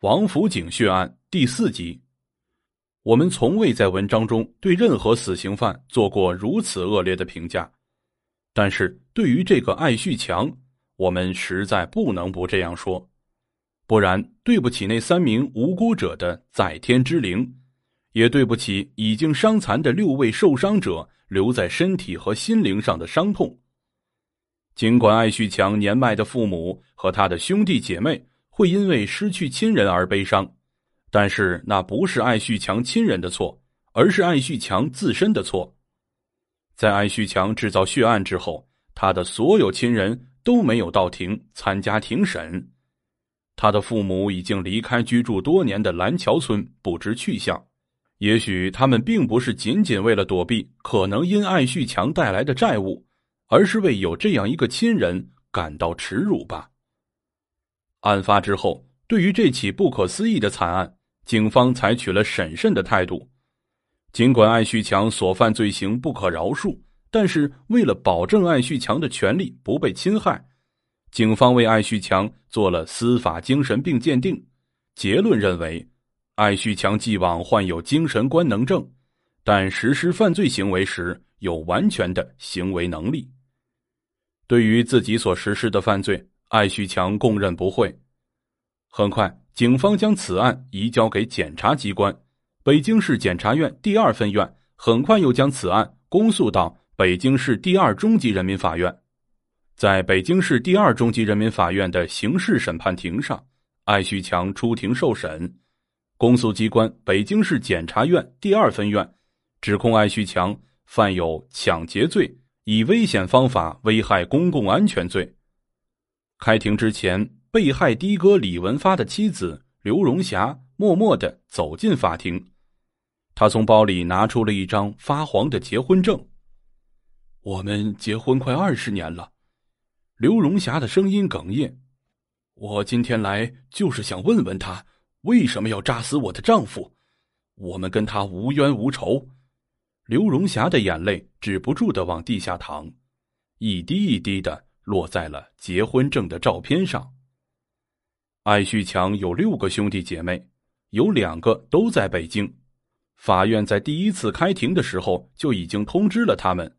王府井血案第四集。我们从未在文章中对任何死刑犯做过如此恶劣的评价，但是对于这个艾旭强，我们实在不能不这样说，不然对不起那三名无辜者的在天之灵，也对不起已经伤残的六位受伤者留在身体和心灵上的伤痛。尽管艾旭强年迈的父母和他的兄弟姐妹。会因为失去亲人而悲伤，但是那不是艾旭强亲人的错，而是艾旭强自身的错。在艾旭强制造血案之后，他的所有亲人都没有到庭参加庭审，他的父母已经离开居住多年的蓝桥村，不知去向。也许他们并不是仅仅为了躲避可能因艾旭强带来的债务，而是为有这样一个亲人感到耻辱吧。案发之后，对于这起不可思议的惨案，警方采取了审慎的态度。尽管艾旭强所犯罪行不可饶恕，但是为了保证艾旭强的权利不被侵害，警方为艾旭强做了司法精神病鉴定，结论认为，艾旭强既往患有精神官能症，但实施犯罪行为时有完全的行为能力。对于自己所实施的犯罪。艾旭强供认不讳。很快，警方将此案移交给检察机关，北京市检察院第二分院很快又将此案公诉到北京市第二中级人民法院。在北京市第二中级人民法院的刑事审判庭上，艾旭强出庭受审，公诉机关北京市检察院第二分院指控艾旭强犯有抢劫罪，以危险方法危害公共安全罪。开庭之前，被害的哥李文发的妻子刘荣霞默默的走进法庭，他从包里拿出了一张发黄的结婚证。我们结婚快二十年了，刘荣霞的声音哽咽。我今天来就是想问问他，为什么要炸死我的丈夫？我们跟他无冤无仇。刘荣霞的眼泪止不住的往地下淌，一滴一滴的。落在了结婚证的照片上。艾旭强有六个兄弟姐妹，有两个都在北京。法院在第一次开庭的时候就已经通知了他们，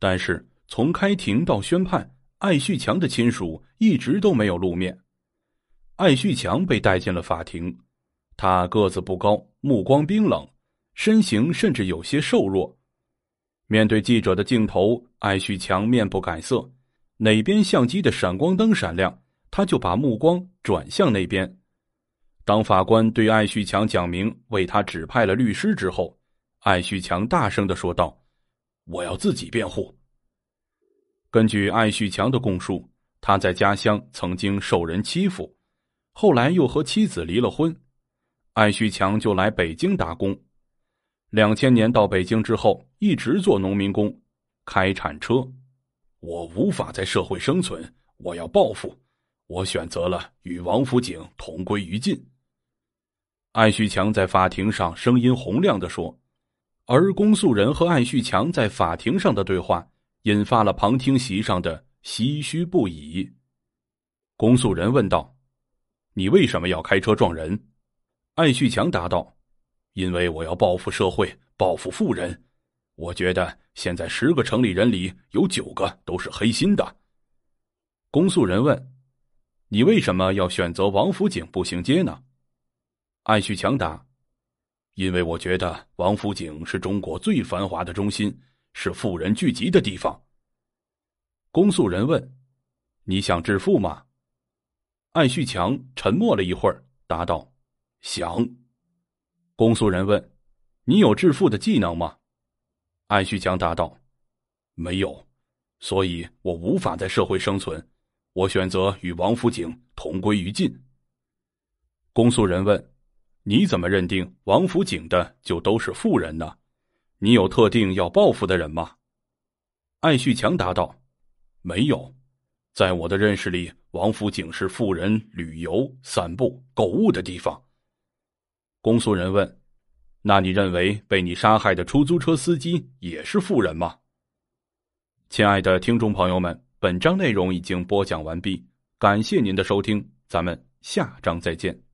但是从开庭到宣判，艾旭强的亲属一直都没有露面。艾旭强被带进了法庭，他个子不高，目光冰冷，身形甚至有些瘦弱。面对记者的镜头，艾旭强面不改色。哪边相机的闪光灯闪亮，他就把目光转向那边。当法官对艾旭强讲明为他指派了律师之后，艾旭强大声的说道：“我要自己辩护。”根据艾旭强的供述，他在家乡曾经受人欺负，后来又和妻子离了婚，艾旭强就来北京打工。两千年到北京之后，一直做农民工，开铲车。我无法在社会生存，我要报复。我选择了与王府井同归于尽。艾旭强在法庭上声音洪亮的说，而公诉人和艾旭强在法庭上的对话，引发了旁听席上的唏嘘不已。公诉人问道：“你为什么要开车撞人？”艾旭强答道：“因为我要报复社会，报复富人。”我觉得现在十个城里人里有九个都是黑心的。公诉人问：“你为什么要选择王府井步行街呢？”艾旭强答：“因为我觉得王府井是中国最繁华的中心，是富人聚集的地方。”公诉人问：“你想致富吗？”艾旭强沉默了一会儿，答道：“想。”公诉人问：“你有致富的技能吗？”艾旭强答道：“没有，所以我无法在社会生存。我选择与王府井同归于尽。”公诉人问：“你怎么认定王府井的就都是富人呢？你有特定要报复的人吗？”艾旭强答道：“没有，在我的认识里，王府井是富人旅游、散步、购物的地方。”公诉人问。那你认为被你杀害的出租车司机也是富人吗？亲爱的听众朋友们，本章内容已经播讲完毕，感谢您的收听，咱们下章再见。